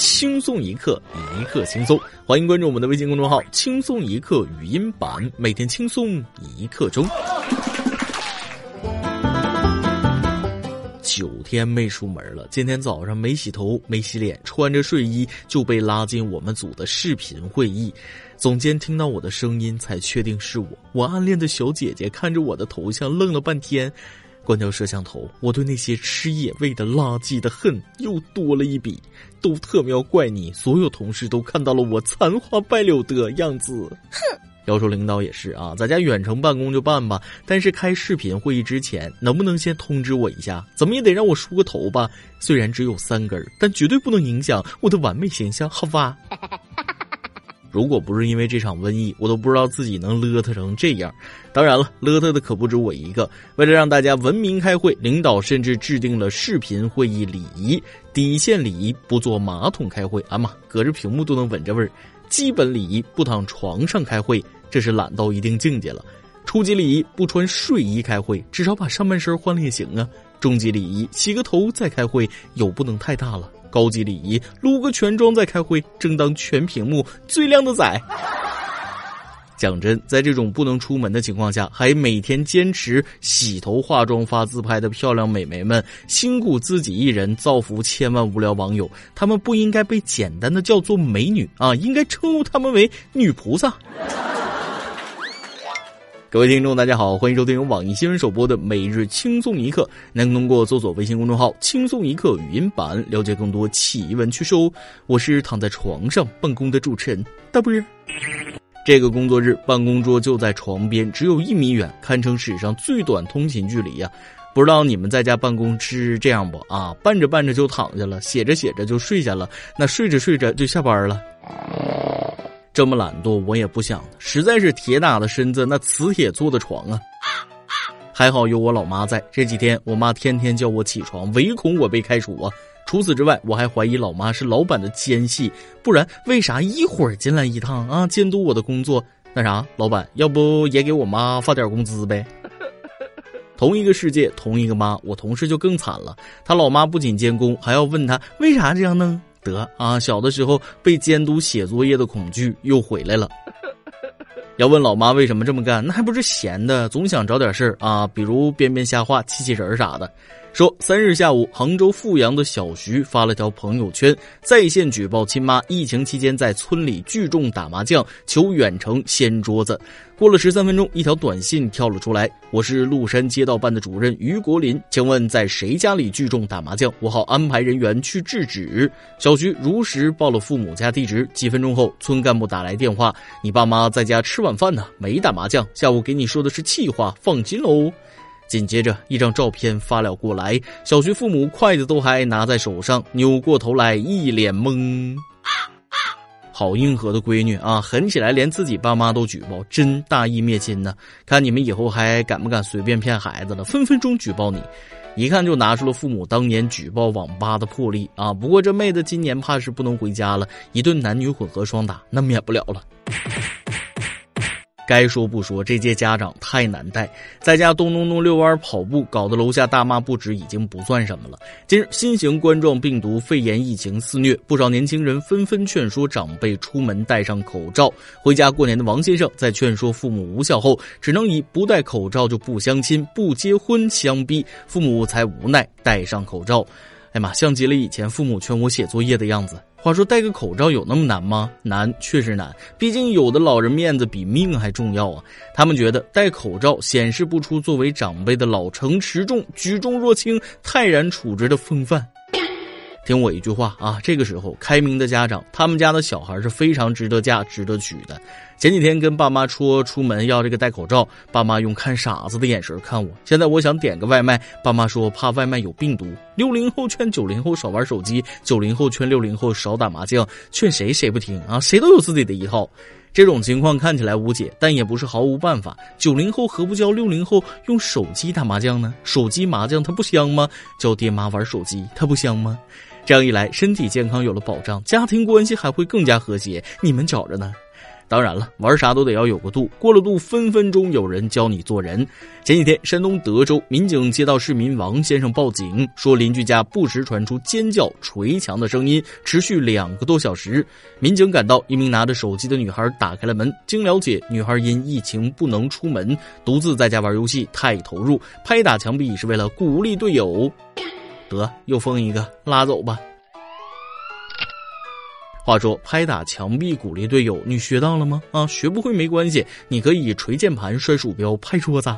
轻松一刻，一刻轻松。欢迎关注我们的微信公众号“轻松一刻语音版”，每天轻松一刻钟。九天没出门了，今天早上没洗头、没洗脸，穿着睡衣就被拉进我们组的视频会议。总监听到我的声音，才确定是我。我暗恋的小姐姐看着我的头像，愣了半天。关掉摄像头，我对那些吃野味的垃圾的恨又多了一笔。都特喵怪你，所有同事都看到了我残花败柳的样子。哼！要说领导也是啊，咱家远程办公就办吧，但是开视频会议之前，能不能先通知我一下？怎么也得让我梳个头吧？虽然只有三根，但绝对不能影响我的完美形象，好吧？如果不是因为这场瘟疫，我都不知道自己能邋遢成这样。当然了，邋遢的可不止我一个。为了让大家文明开会，领导甚至制定了视频会议礼仪。底线礼仪：不坐马桶开会，啊妈，隔着屏幕都能闻着味儿。基本礼仪：不躺床上开会，这是懒到一定境界了。初级礼仪：不穿睡衣开会，至少把上半身换了也行啊。中级礼仪：洗个头再开会，油不能太大了。高级礼仪，撸个全妆再开会，正当全屏幕最靓的仔。讲真，在这种不能出门的情况下，还每天坚持洗头、化妆、发自拍的漂亮美眉们，辛苦自己一人造福千万无聊网友，他们不应该被简单的叫做美女啊，应该称呼他们为女菩萨。各位听众，大家好，欢迎收听由网易新闻首播的每日轻松一刻。能通过搜索微信公众号“轻松一刻”语音版了解更多奇闻趣事哦。我是躺在床上办公的主持人大波。这个工作日，办公桌就在床边，只有一米远，堪称史上最短通勤距离呀。不知道你们在家办公是这样不啊？办着办着就躺下了，写着写着就睡下了，那睡着睡着就下班了。这么懒惰，我也不想，实在是铁打的身子，那磁铁做的床啊。还好有我老妈在，这几天我妈天天叫我起床，唯恐我被开除啊。除此之外，我还怀疑老妈是老板的奸细，不然为啥一会儿进来一趟啊，监督我的工作？那啥，老板要不也给我妈发点工资呗？同一个世界，同一个妈，我同事就更惨了，他老妈不仅监工，还要问他为啥这样呢？得啊，小的时候被监督写作业的恐惧又回来了。要问老妈为什么这么干，那还不是闲的，总想找点事儿啊，比如编编瞎话、气气人啥的。说三日下午，杭州富阳的小徐发了条朋友圈，在线举报亲妈疫情期间在村里聚众打麻将，求远程掀桌子。过了十三分钟，一条短信跳了出来：“我是麓山街道办的主任于国林，请问在谁家里聚众打麻将？我好安排人员去制止。”小徐如实报了父母家地址。几分钟后，村干部打来电话：“你爸妈在家吃晚饭呢，没打麻将。下午给你说的是气话，放心喽。”紧接着，一张照片发了过来，小徐父母筷子都还拿在手上，扭过头来，一脸懵。好硬核的闺女啊，狠起来连自己爸妈都举报，真大义灭亲呢！看你们以后还敢不敢随便骗孩子了，分分钟举报你，一看就拿出了父母当年举报网吧的魄力啊！不过这妹子今年怕是不能回家了，一顿男女混合双打那免不了了。该说不说，这届家长太难带，在家咚咚咚遛弯跑步，搞得楼下大骂不止，已经不算什么了。近日，新型冠状病毒肺炎疫情肆虐，不少年轻人纷纷劝说长辈出门戴上口罩。回家过年的王先生在劝说父母无效后，只能以不戴口罩就不相亲、不结婚相逼，父母才无奈戴上口罩。哎妈，像极了以前父母劝我写作业的样子。话说戴个口罩有那么难吗？难，确实难。毕竟有的老人面子比命还重要啊。他们觉得戴口罩显示不出作为长辈的老成持重、举重若轻、泰然处之的风范。听我一句话啊，这个时候开明的家长，他们家的小孩是非常值得嫁、值得娶的。前几天跟爸妈说出门要这个戴口罩，爸妈用看傻子的眼神看我。现在我想点个外卖，爸妈说怕外卖有病毒。六零后劝九零后少玩手机，九零后劝六零后少打麻将，劝谁谁不听啊？谁都有自己的一套。这种情况看起来无解，但也不是毫无办法。九零后何不教六零后用手机打麻将呢？手机麻将它不香吗？教爹妈玩手机它不香吗？这样一来，身体健康有了保障，家庭关系还会更加和谐。你们觉着呢？当然了，玩啥都得要有个度，过了度，分分钟有人教你做人。前几天，山东德州民警接到市民王先生报警，说邻居家不时传出尖叫、捶墙的声音，持续两个多小时。民警赶到，一名拿着手机的女孩打开了门。经了解，女孩因疫情不能出门，独自在家玩游戏，太投入，拍打墙壁是为了鼓励队友。得，又封一个，拉走吧。话说，拍打墙壁鼓励队友，你学到了吗？啊，学不会没关系，你可以捶键盘、摔鼠标、拍桌子。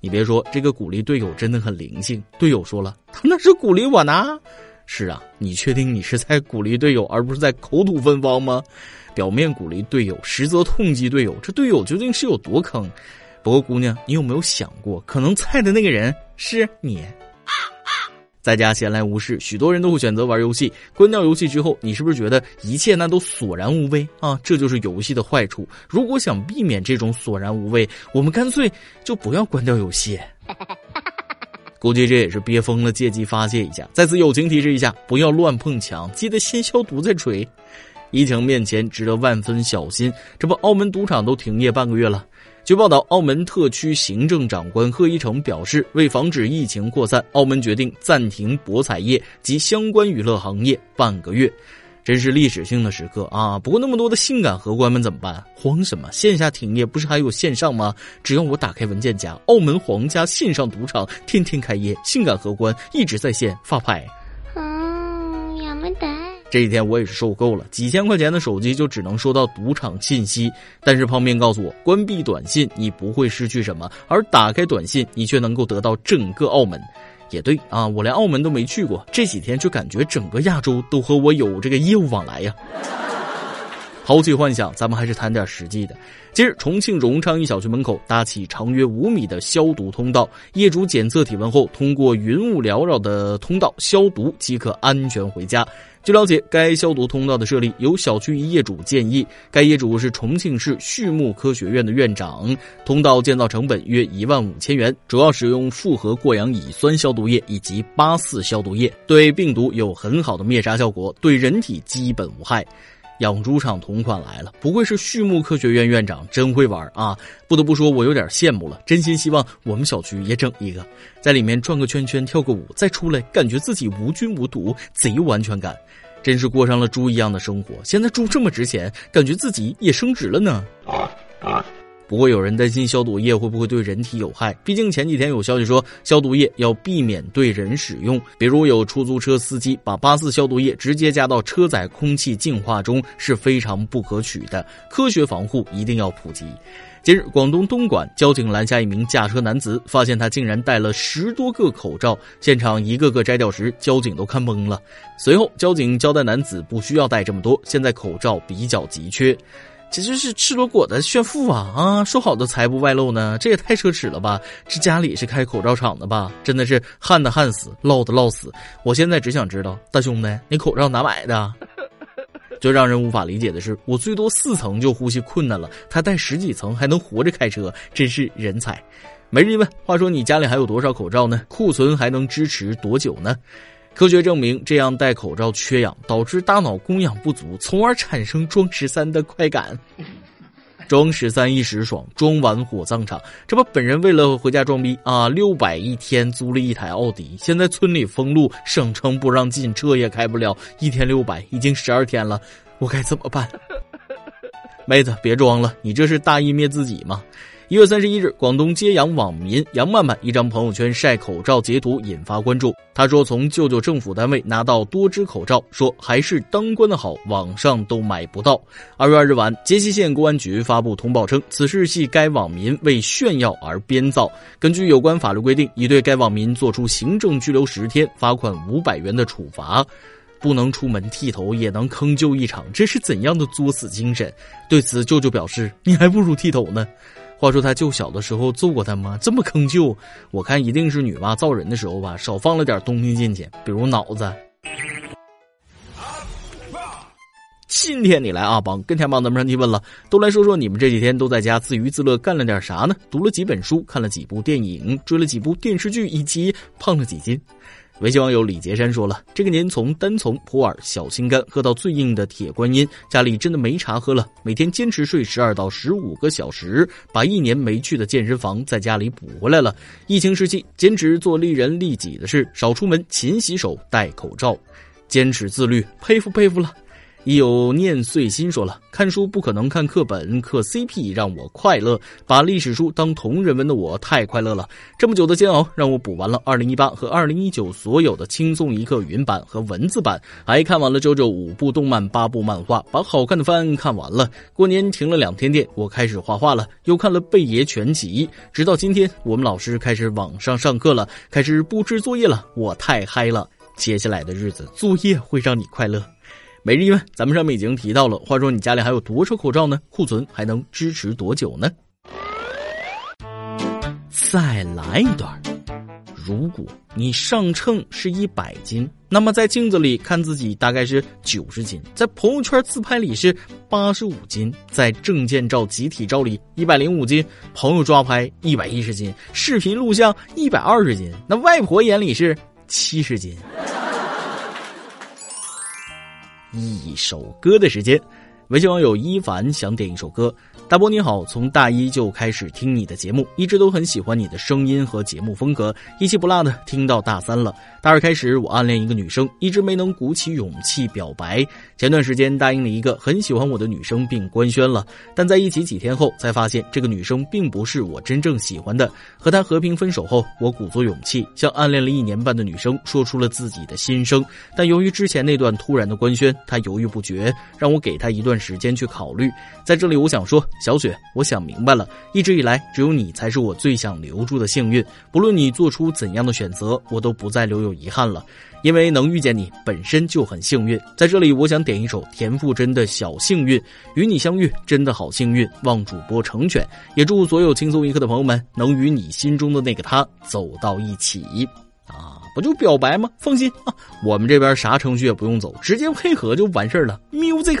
你别说，这个鼓励队友真的很灵性。队友说了，他那是鼓励我呢。是啊，你确定你是在鼓励队友，而不是在口吐芬芳吗？表面鼓励队友，实则痛击队友，这队友究竟是有多坑？不过，姑娘，你有没有想过，可能菜的那个人是你？在家闲来无事，许多人都会选择玩游戏。关掉游戏之后，你是不是觉得一切那都索然无味啊？这就是游戏的坏处。如果想避免这种索然无味，我们干脆就不要关掉游戏。估计这也是憋疯了，借机发泄一下。在此友情提示一下，不要乱碰墙，记得先消毒再锤。疫情面前，值得万分小心。这不，澳门赌场都停业半个月了。据报道，澳门特区行政长官贺一诚表示，为防止疫情扩散，澳门决定暂停博彩业及相关娱乐行业半个月，真是历史性的时刻啊！不过那么多的性感荷官们怎么办？慌什么？线下停业不是还有线上吗？只要我打开文件夹，澳门皇家线上赌场天天开业，性感荷官一直在线发牌。这几天我也是受够了，几千块钱的手机就只能收到赌场信息。但是泡面告诉我，关闭短信你不会失去什么，而打开短信你却能够得到整个澳门。也对啊，我连澳门都没去过，这几天就感觉整个亚洲都和我有这个业务往来呀。抛弃幻想，咱们还是谈点实际的。今日，重庆荣昌一小区门口搭起长约五米的消毒通道，业主检测体温后，通过云雾缭绕的通道消毒即可安全回家。据了解，该消毒通道的设立由小区一业主建议，该业主是重庆市畜牧科学院的院长。通道建造成本约一万五千元，主要使用复合过氧乙酸消毒液以及八四消毒液，对病毒有很好的灭杀效果，对人体基本无害。养猪场同款来了，不愧是畜牧科学院院长，真会玩啊！不得不说，我有点羡慕了。真心希望我们小区也整一个，在里面转个圈圈，跳个舞，再出来，感觉自己无菌无毒，贼有安全感。真是过上了猪一样的生活。现在猪这么值钱，感觉自己也升值了呢。啊啊不过有人担心消毒液会不会对人体有害？毕竟前几天有消息说消毒液要避免对人使用，比如有出租车司机把八四消毒液直接加到车载空气净化中是非常不可取的。科学防护一定要普及。近日，广东东莞交警拦下一名驾车男子，发现他竟然戴了十多个口罩，现场一个个摘掉时，交警都看懵了。随后，交警交代男子不需要戴这么多，现在口罩比较急缺。这就是赤裸裸的炫富啊啊！说好的财不外露呢？这也太奢侈了吧！这家里是开口罩厂的吧？真的是旱的旱死，涝的涝死。我现在只想知道，大兄弟，你口罩哪买的？最让人无法理解的是，我最多四层就呼吸困难了，他戴十几层还能活着开车，真是人才。没人问，话说你家里还有多少口罩呢？库存还能支持多久呢？科学证明，这样戴口罩缺氧，导致大脑供氧不足，从而产生装十三的快感。装十三一时爽，装完火葬场。这不，本人为了回家装逼啊，六百一天租了一台奥迪，现在村里封路，省城不让进，车也开不了。一天六百，已经十二天了，我该怎么办？妹子，别装了，你这是大义灭自己吗？一月三十一日，广东揭阳网民杨曼曼一张朋友圈晒口罩截图引发关注。她说：“从舅舅政府单位拿到多支口罩，说还是当官的好，网上都买不到。”二月二日晚，揭西县公安局发布通报称，此事系该网民为炫耀而编造。根据有关法律规定，已对该网民作出行政拘留十天、罚款五百元的处罚。不能出门剃头也能坑救一场，这是怎样的作死精神？对此，舅舅表示：“你还不如剃头呢。”话说他舅小的时候揍过他吗？这么坑舅，我看一定是女娲造人的时候吧，少放了点东西进去，比如脑子。今天你来阿邦跟天帮咱们上提问了，都来说说你们这几天都在家自娱自乐干了点啥呢？读了几本书，看了几部电影，追了几部电视剧，以及胖了几斤。微信网友李杰山说了：“这个年从单从普洱小心肝喝到最硬的铁观音，家里真的没茶喝了。每天坚持睡十二到十五个小时，把一年没去的健身房在家里补回来了。疫情时期，坚持做利人利己的事，少出门，勤洗手，戴口罩，坚持自律，佩服佩服了。”亦有念碎心说了，看书不可能看课本，磕 CP 让我快乐，把历史书当同人文的我太快乐了。这么久的煎熬，让我补完了2018和2019所有的轻松一刻语音版和文字版，还看完了周周五部动漫、八部漫画，把好看的番看完了。过年停了两天电，我开始画画了，又看了贝爷全集，直到今天，我们老师开始网上上课了，开始布置作业了，我太嗨了。接下来的日子，作业会让你快乐。每日一问，咱们上面已经提到了。话说你家里还有多少口罩呢？库存还能支持多久呢？再来一段。如果你上称是一百斤，那么在镜子里看自己大概是九十斤，在朋友圈自拍里是八十五斤，在证件照集体照里一百零五斤，朋友抓拍一百一十斤，视频录像一百二十斤，那外婆眼里是七十斤。一首歌的时间，微信网友一凡想点一首歌。大波你好，从大一就开始听你的节目，一直都很喜欢你的声音和节目风格，一期不落的听到大三了。大二开始，我暗恋一个女生，一直没能鼓起勇气表白。前段时间答应了一个很喜欢我的女生并官宣了，但在一起几天后才发现这个女生并不是我真正喜欢的。和她和平分手后，我鼓足勇气向暗恋了一年半的女生说出了自己的心声，但由于之前那段突然的官宣，她犹豫不决，让我给她一段时间去考虑。在这里，我想说。小雪，我想明白了，一直以来只有你才是我最想留住的幸运。不论你做出怎样的选择，我都不再留有遗憾了，因为能遇见你本身就很幸运。在这里，我想点一首田馥甄的小幸运，与你相遇真的好幸运。望主播成全，也祝所有轻松一刻的朋友们能与你心中的那个他走到一起啊！不就表白吗？放心啊，我们这边啥程序也不用走，直接配合就完事儿了。music。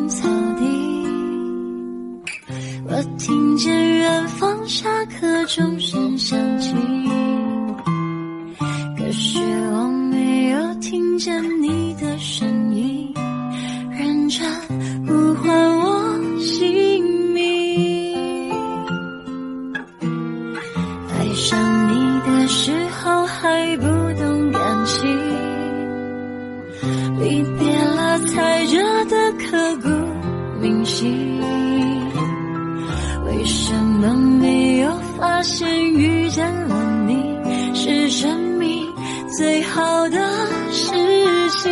离别了才觉得刻骨铭心。为什么没有发现遇见了你是生命最好的事情？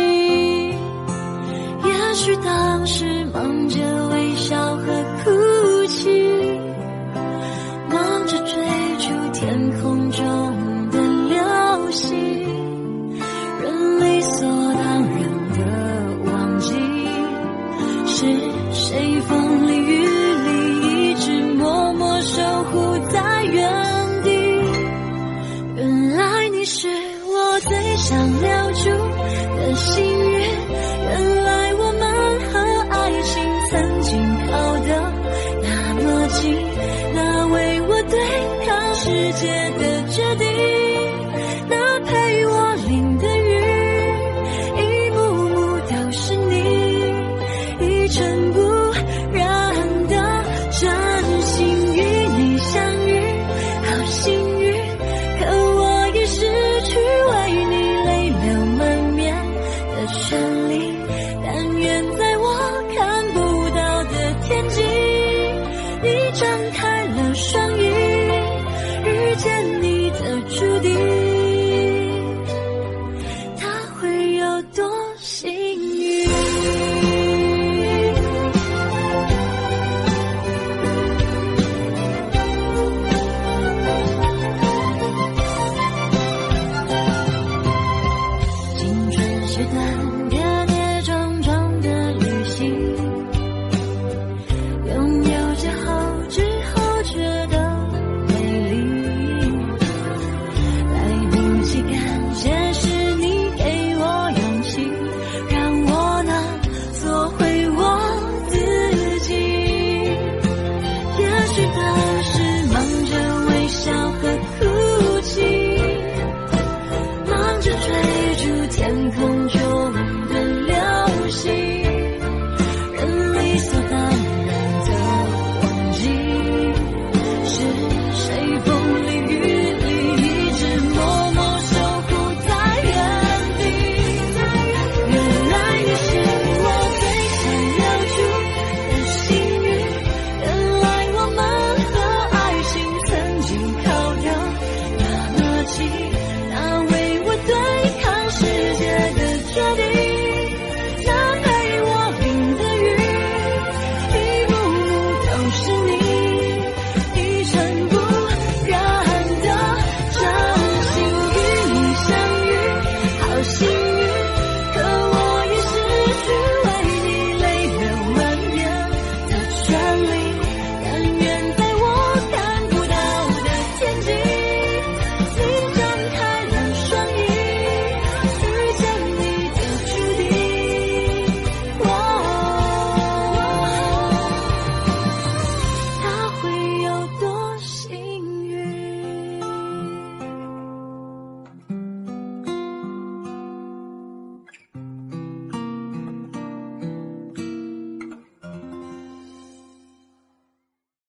也许当时忙着